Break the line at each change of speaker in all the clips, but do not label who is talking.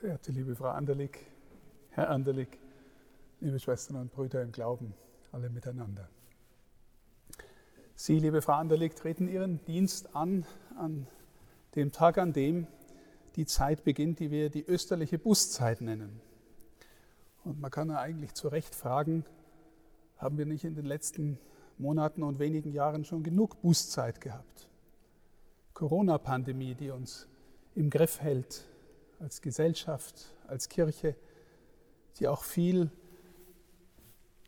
Verehrte liebe Frau Anderlig, Herr Anderlig, liebe Schwestern und Brüder im Glauben, alle miteinander. Sie, liebe Frau Anderlig, treten Ihren Dienst an an dem Tag, an dem die Zeit beginnt, die wir die österliche Bußzeit nennen. Und man kann ja eigentlich zu Recht fragen, haben wir nicht in den letzten Monaten und wenigen Jahren schon genug Bußzeit gehabt? Corona-Pandemie, die uns im Griff hält, als Gesellschaft, als Kirche, die auch viel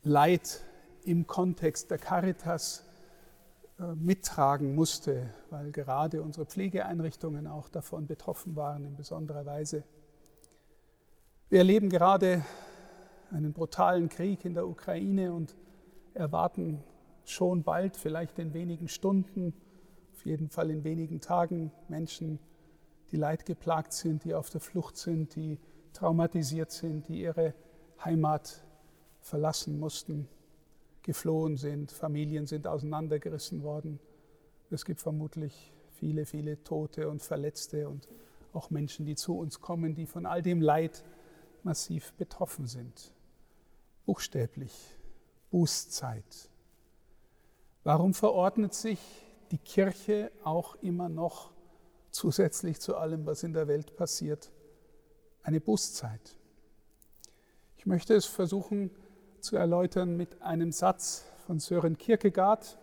Leid im Kontext der Caritas äh, mittragen musste, weil gerade unsere Pflegeeinrichtungen auch davon betroffen waren in besonderer Weise. Wir erleben gerade einen brutalen Krieg in der Ukraine und erwarten schon bald, vielleicht in wenigen Stunden, auf jeden Fall in wenigen Tagen, Menschen, die leidgeplagt sind, die auf der Flucht sind, die traumatisiert sind, die ihre Heimat verlassen mussten, geflohen sind, Familien sind auseinandergerissen worden. Es gibt vermutlich viele, viele Tote und Verletzte und auch Menschen, die zu uns kommen, die von all dem Leid massiv betroffen sind. Buchstäblich, Bußzeit. Warum verordnet sich die Kirche auch immer noch zusätzlich zu allem, was in der Welt passiert, eine Bußzeit. Ich möchte es versuchen zu erläutern mit einem Satz von Sören Kierkegaard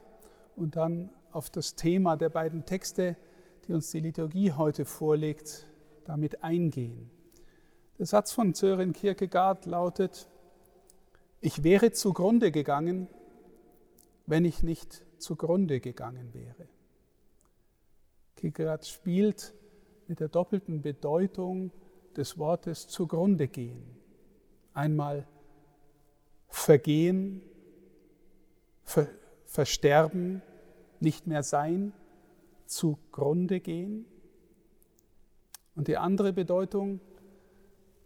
und dann auf das Thema der beiden Texte, die uns die Liturgie heute vorlegt, damit eingehen. Der Satz von Sören Kierkegaard lautet, ich wäre zugrunde gegangen, wenn ich nicht zugrunde gegangen wäre. Kierkegaard spielt mit der doppelten Bedeutung des Wortes zugrunde gehen. Einmal vergehen, ver versterben, nicht mehr sein, zugrunde gehen. Und die andere Bedeutung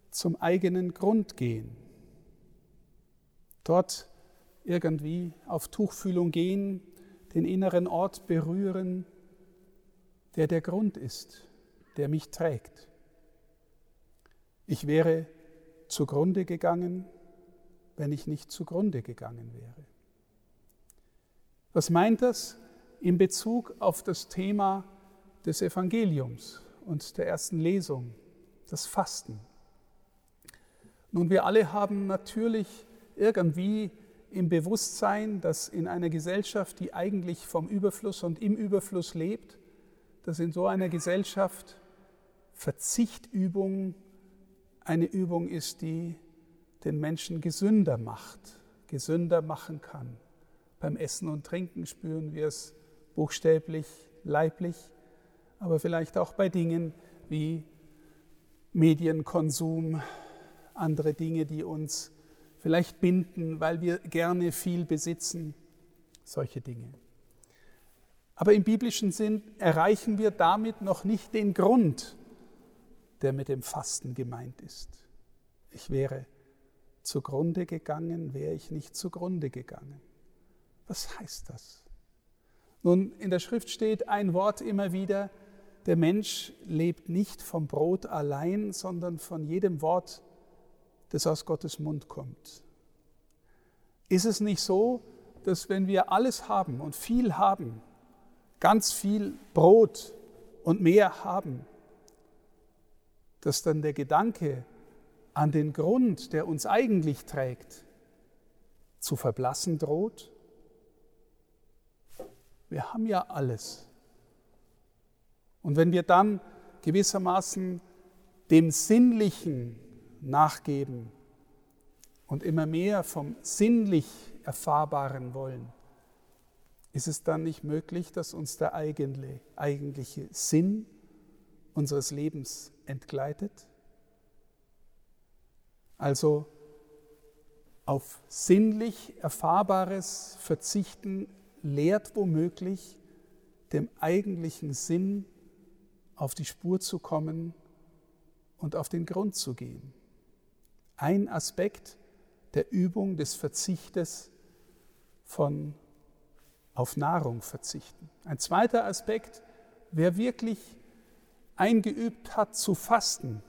zum eigenen Grund gehen. Dort irgendwie auf Tuchfühlung gehen, den inneren Ort berühren, der der Grund ist, der mich trägt. Ich wäre zugrunde gegangen, wenn ich nicht zugrunde gegangen wäre. Was meint das in Bezug auf das Thema des Evangeliums und der ersten Lesung, das Fasten? Nun, wir alle haben natürlich irgendwie im Bewusstsein, dass in einer Gesellschaft, die eigentlich vom Überfluss und im Überfluss lebt, dass in so einer Gesellschaft Verzichtübung eine Übung ist, die den Menschen gesünder macht, gesünder machen kann. Beim Essen und Trinken spüren wir es buchstäblich, leiblich, aber vielleicht auch bei Dingen wie Medienkonsum, andere Dinge, die uns vielleicht binden, weil wir gerne viel besitzen, solche Dinge. Aber im biblischen Sinn erreichen wir damit noch nicht den Grund, der mit dem Fasten gemeint ist. Ich wäre zugrunde gegangen, wäre ich nicht zugrunde gegangen. Was heißt das? Nun, in der Schrift steht ein Wort immer wieder, der Mensch lebt nicht vom Brot allein, sondern von jedem Wort, das aus Gottes Mund kommt. Ist es nicht so, dass wenn wir alles haben und viel haben, ganz viel Brot und mehr haben, dass dann der Gedanke an den Grund, der uns eigentlich trägt, zu verblassen droht? Wir haben ja alles. Und wenn wir dann gewissermaßen dem Sinnlichen nachgeben und immer mehr vom sinnlich Erfahrbaren wollen, ist es dann nicht möglich, dass uns der eigentliche Sinn unseres Lebens entgleitet? Also auf sinnlich Erfahrbares verzichten lehrt womöglich dem eigentlichen Sinn auf die Spur zu kommen und auf den Grund zu gehen. Ein Aspekt der Übung des Verzichtes von auf Nahrung verzichten. Ein zweiter Aspekt, wer wirklich eingeübt hat zu fasten,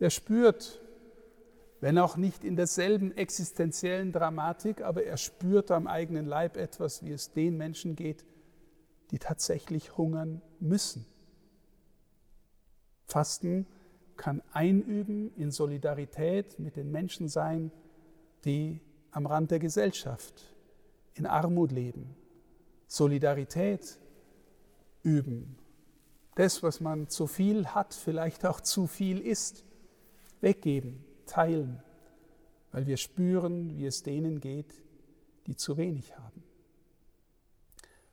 der spürt, wenn auch nicht in derselben existenziellen Dramatik, aber er spürt am eigenen Leib etwas, wie es den Menschen geht, die tatsächlich hungern müssen. Fasten kann einüben in Solidarität mit den Menschen sein, die am Rand der Gesellschaft in Armut leben. Solidarität üben. Das, was man zu viel hat, vielleicht auch zu viel ist, weggeben, teilen, weil wir spüren, wie es denen geht, die zu wenig haben.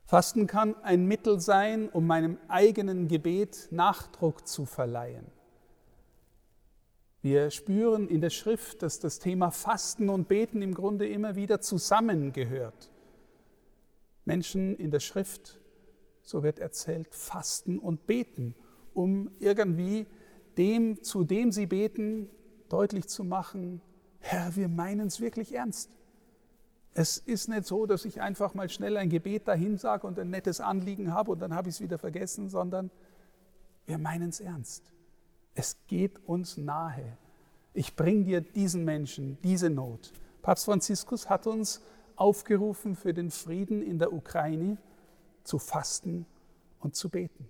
Fasten kann ein Mittel sein, um meinem eigenen Gebet Nachdruck zu verleihen. Wir spüren in der Schrift, dass das Thema Fasten und Beten im Grunde immer wieder zusammengehört. Menschen in der Schrift, so wird erzählt, fasten und beten, um irgendwie dem, zu dem sie beten, deutlich zu machen, Herr, wir meinen es wirklich ernst. Es ist nicht so, dass ich einfach mal schnell ein Gebet dahin sage und ein nettes Anliegen habe und dann habe ich es wieder vergessen, sondern wir meinen es ernst. Es geht uns nahe. Ich bringe dir diesen Menschen, diese Not. Papst Franziskus hat uns aufgerufen, für den Frieden in der Ukraine zu fasten und zu beten.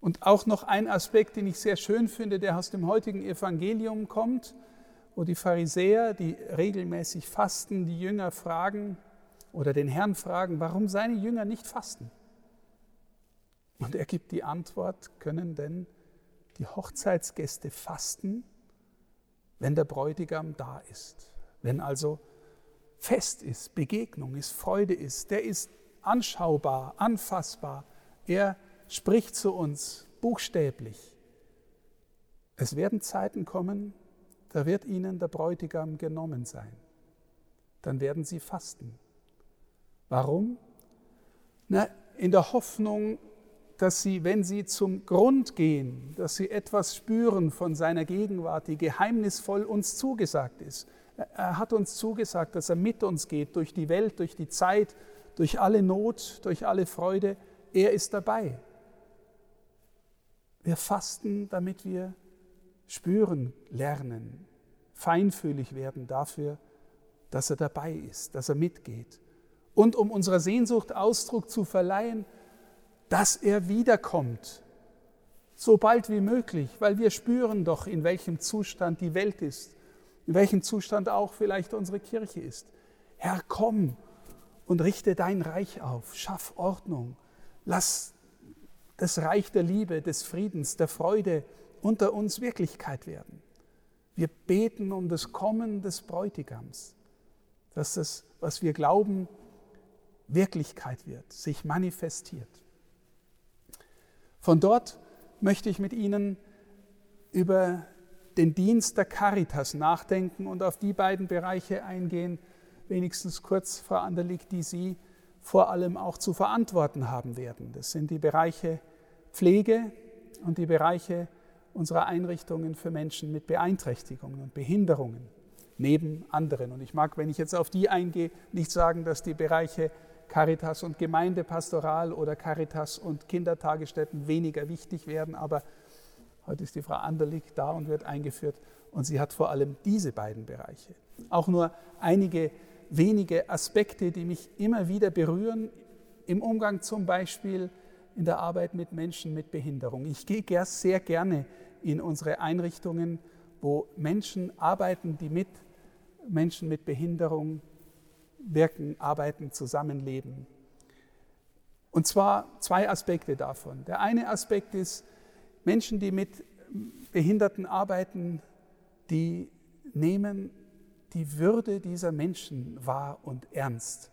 Und auch noch ein Aspekt, den ich sehr schön finde, der aus dem heutigen Evangelium kommt, wo die Pharisäer, die regelmäßig fasten, die Jünger fragen oder den Herrn fragen, warum seine Jünger nicht fasten. Und er gibt die Antwort, können denn die Hochzeitsgäste fasten, wenn der Bräutigam da ist. Wenn also Fest ist, Begegnung ist, Freude ist, der ist anschaubar, anfassbar. Er spricht zu uns buchstäblich. Es werden Zeiten kommen, da wird ihnen der Bräutigam genommen sein. Dann werden sie fasten. Warum? Na, in der Hoffnung, dass sie, wenn sie zum Grund gehen, dass sie etwas spüren von seiner Gegenwart, die geheimnisvoll uns zugesagt ist. Er hat uns zugesagt, dass er mit uns geht durch die Welt, durch die Zeit, durch alle Not, durch alle Freude. Er ist dabei. Wir fasten, damit wir spüren lernen, feinfühlig werden dafür, dass er dabei ist, dass er mitgeht. Und um unserer Sehnsucht Ausdruck zu verleihen, dass er wiederkommt, so bald wie möglich, weil wir spüren doch, in welchem Zustand die Welt ist, in welchem Zustand auch vielleicht unsere Kirche ist. Herr, komm und richte dein Reich auf, schaff Ordnung, lass das Reich der Liebe, des Friedens, der Freude unter uns Wirklichkeit werden. Wir beten um das Kommen des Bräutigams, dass das, was wir glauben, Wirklichkeit wird, sich manifestiert. Von dort möchte ich mit Ihnen über den Dienst der Caritas nachdenken und auf die beiden Bereiche eingehen, wenigstens kurz, Frau Anderlig, die Sie vor allem auch zu verantworten haben werden. Das sind die Bereiche Pflege und die Bereiche unserer Einrichtungen für Menschen mit Beeinträchtigungen und Behinderungen, neben anderen. Und ich mag, wenn ich jetzt auf die eingehe, nicht sagen, dass die Bereiche Caritas und Gemeindepastoral oder Caritas und Kindertagesstätten weniger wichtig werden, aber heute ist die Frau Anderlig da und wird eingeführt und sie hat vor allem diese beiden Bereiche. Auch nur einige wenige Aspekte, die mich immer wieder berühren, im Umgang zum Beispiel in der Arbeit mit Menschen mit Behinderung. Ich gehe sehr gerne in unsere Einrichtungen, wo Menschen arbeiten, die mit Menschen mit Behinderung wirken, arbeiten, zusammenleben. Und zwar zwei Aspekte davon. Der eine Aspekt ist, Menschen, die mit Behinderten arbeiten, die nehmen die Würde dieser Menschen wahr und ernst.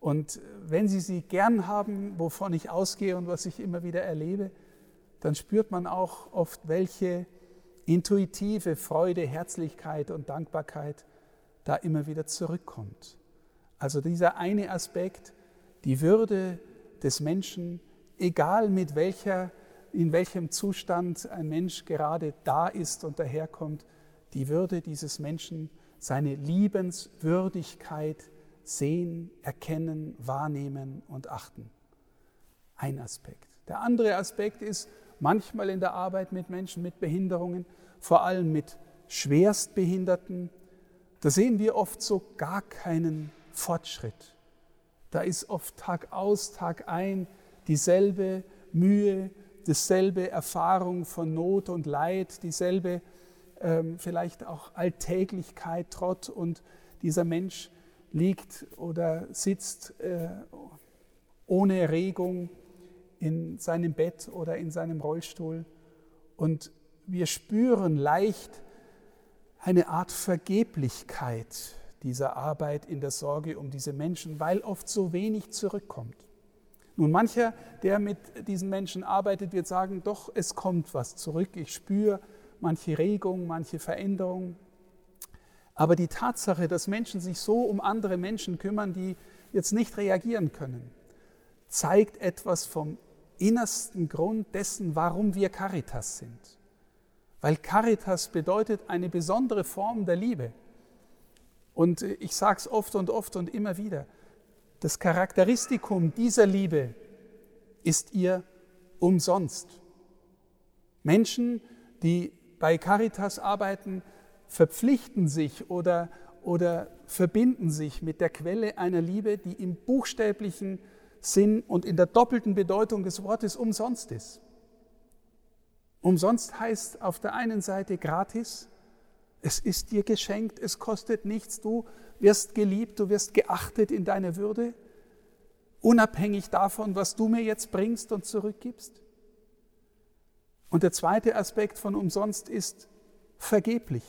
Und wenn sie sie gern haben, wovon ich ausgehe und was ich immer wieder erlebe, dann spürt man auch oft, welche intuitive Freude, Herzlichkeit und Dankbarkeit da immer wieder zurückkommt. Also dieser eine Aspekt, die Würde des Menschen, egal mit welcher, in welchem Zustand ein Mensch gerade da ist und daherkommt, die Würde dieses Menschen, seine Liebenswürdigkeit sehen, erkennen, wahrnehmen und achten. Ein Aspekt. Der andere Aspekt ist, manchmal in der Arbeit mit Menschen mit Behinderungen, vor allem mit Schwerstbehinderten. Da sehen wir oft so gar keinen Fortschritt. Da ist oft Tag aus, Tag ein dieselbe Mühe, dieselbe Erfahrung von Not und Leid, dieselbe ähm, vielleicht auch Alltäglichkeit, Trott und dieser Mensch liegt oder sitzt äh, ohne Regung in seinem Bett oder in seinem Rollstuhl und wir spüren leicht eine Art Vergeblichkeit dieser Arbeit in der Sorge um diese Menschen, weil oft so wenig zurückkommt. Nun, mancher, der mit diesen Menschen arbeitet, wird sagen, doch, es kommt was zurück, ich spüre manche Regung, manche Veränderung. Aber die Tatsache, dass Menschen sich so um andere Menschen kümmern, die jetzt nicht reagieren können, zeigt etwas vom innersten Grund dessen, warum wir Caritas sind. Weil Caritas bedeutet eine besondere Form der Liebe. Und ich sage es oft und oft und immer wieder, das Charakteristikum dieser Liebe ist ihr umsonst. Menschen, die bei Caritas arbeiten, verpflichten sich oder, oder verbinden sich mit der Quelle einer Liebe, die im buchstäblichen Sinn und in der doppelten Bedeutung des Wortes umsonst ist. Umsonst heißt auf der einen Seite gratis, es ist dir geschenkt, es kostet nichts, du wirst geliebt, du wirst geachtet in deiner Würde, unabhängig davon, was du mir jetzt bringst und zurückgibst. Und der zweite Aspekt von umsonst ist vergeblich.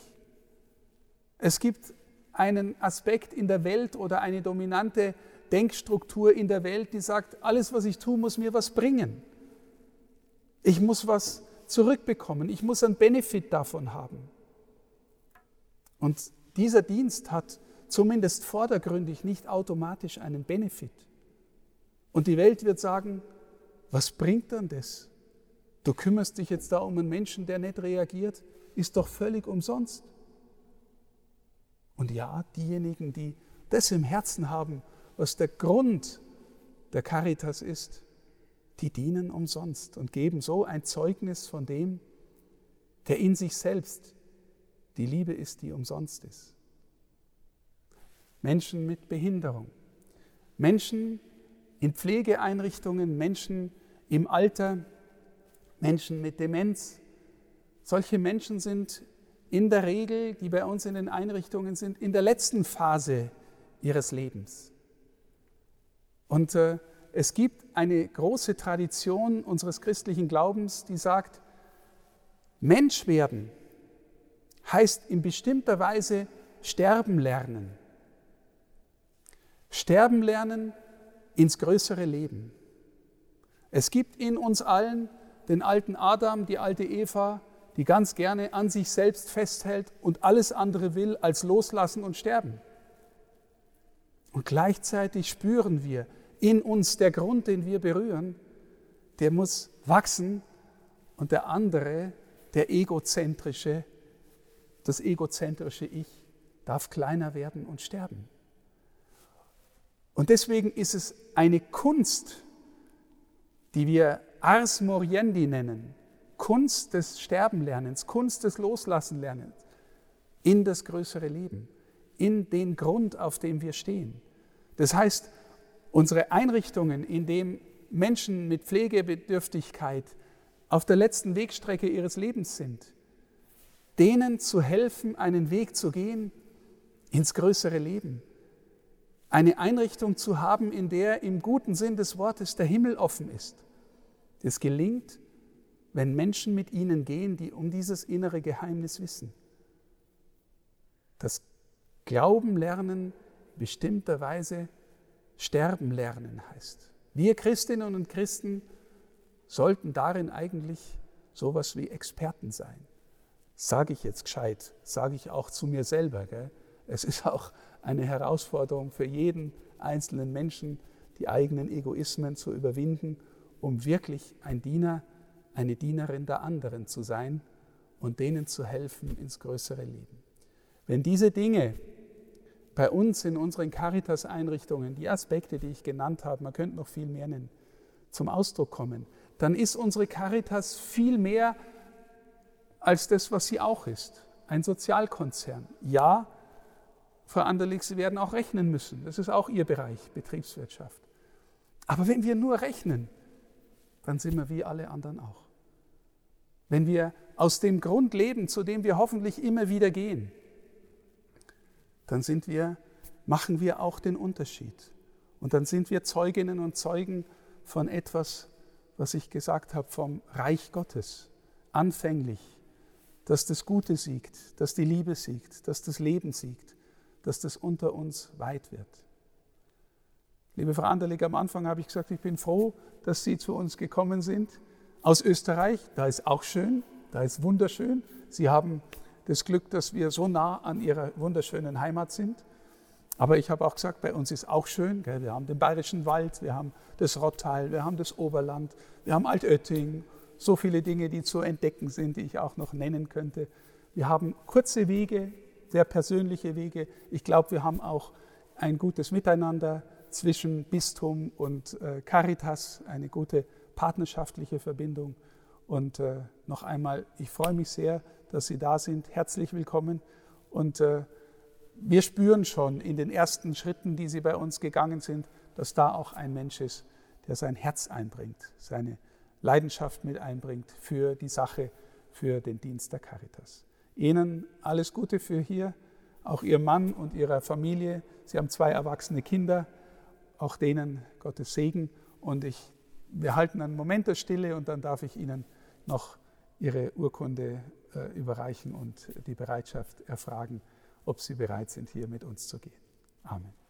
Es gibt einen Aspekt in der Welt oder eine dominante Denkstruktur in der Welt, die sagt, alles, was ich tue, muss mir was bringen. Ich muss was zurückbekommen, ich muss einen Benefit davon haben. Und dieser Dienst hat zumindest vordergründig nicht automatisch einen Benefit. Und die Welt wird sagen, was bringt dann das? Du kümmerst dich jetzt da um einen Menschen, der nicht reagiert, ist doch völlig umsonst. Und ja, diejenigen, die das im Herzen haben, was der Grund der Caritas ist, die dienen umsonst und geben so ein Zeugnis von dem, der in sich selbst die Liebe ist, die umsonst ist. Menschen mit Behinderung, Menschen in Pflegeeinrichtungen, Menschen im Alter, Menschen mit Demenz. Solche Menschen sind in der Regel, die bei uns in den Einrichtungen sind, in der letzten Phase ihres Lebens. Und äh, es gibt eine große Tradition unseres christlichen Glaubens, die sagt, Mensch werden heißt in bestimmter Weise sterben lernen. Sterben lernen ins größere Leben. Es gibt in uns allen den alten Adam, die alte Eva, die ganz gerne an sich selbst festhält und alles andere will als loslassen und sterben. Und gleichzeitig spüren wir in uns der Grund, den wir berühren, der muss wachsen und der andere, der egozentrische, das egozentrische Ich darf kleiner werden und sterben. Und deswegen ist es eine Kunst, die wir Ars Moriendi nennen, Kunst des Sterbenlernens, Kunst des Loslassenlernens in das größere Leben, in den Grund, auf dem wir stehen. Das heißt, unsere Einrichtungen, in denen Menschen mit Pflegebedürftigkeit auf der letzten Wegstrecke ihres Lebens sind, denen zu helfen, einen Weg zu gehen ins größere Leben. Eine Einrichtung zu haben, in der im guten Sinn des Wortes der Himmel offen ist. Das gelingt, wenn Menschen mit ihnen gehen, die um dieses innere Geheimnis wissen. Das Glauben lernen bestimmterweise sterben lernen heißt. Wir Christinnen und Christen sollten darin eigentlich sowas wie Experten sein sage ich jetzt gescheit, sage ich auch zu mir selber. Gell? Es ist auch eine Herausforderung für jeden einzelnen Menschen, die eigenen Egoismen zu überwinden, um wirklich ein Diener, eine Dienerin der anderen zu sein und denen zu helfen ins größere Leben. Wenn diese Dinge bei uns in unseren Caritas-Einrichtungen, die Aspekte, die ich genannt habe, man könnte noch viel mehr nennen, zum Ausdruck kommen, dann ist unsere Caritas viel mehr als das, was sie auch ist. Ein Sozialkonzern. Ja, Frau Anderlich, Sie werden auch rechnen müssen. Das ist auch Ihr Bereich, Betriebswirtschaft. Aber wenn wir nur rechnen, dann sind wir wie alle anderen auch. Wenn wir aus dem Grund leben, zu dem wir hoffentlich immer wieder gehen, dann sind wir, machen wir auch den Unterschied. Und dann sind wir Zeuginnen und Zeugen von etwas, was ich gesagt habe, vom Reich Gottes. Anfänglich, dass das Gute siegt, dass die Liebe siegt, dass das Leben siegt, dass das unter uns weit wird. Liebe Frau Anderlig, am Anfang habe ich gesagt, ich bin froh, dass Sie zu uns gekommen sind. Aus Österreich, da ist auch schön, da ist wunderschön. Sie haben das Glück, dass wir so nah an Ihrer wunderschönen Heimat sind. Aber ich habe auch gesagt, bei uns ist auch schön. Gell? Wir haben den Bayerischen Wald, wir haben das Rottal, wir haben das Oberland, wir haben Altötting. So viele Dinge, die zu entdecken sind, die ich auch noch nennen könnte. Wir haben kurze Wege, sehr persönliche Wege. Ich glaube, wir haben auch ein gutes Miteinander zwischen Bistum und äh, Caritas, eine gute partnerschaftliche Verbindung. Und äh, noch einmal, ich freue mich sehr, dass Sie da sind. Herzlich willkommen. Und äh, wir spüren schon in den ersten Schritten, die Sie bei uns gegangen sind, dass da auch ein Mensch ist, der sein Herz einbringt, seine Leidenschaft mit einbringt für die Sache, für den Dienst der Caritas. Ihnen alles Gute für hier, auch Ihr Mann und Ihrer Familie. Sie haben zwei erwachsene Kinder, auch denen Gottes Segen. Und ich, wir halten einen Moment der Stille und dann darf ich Ihnen noch Ihre Urkunde äh, überreichen und die Bereitschaft erfragen ob sie bereit sind, hier mit uns zu gehen. Amen.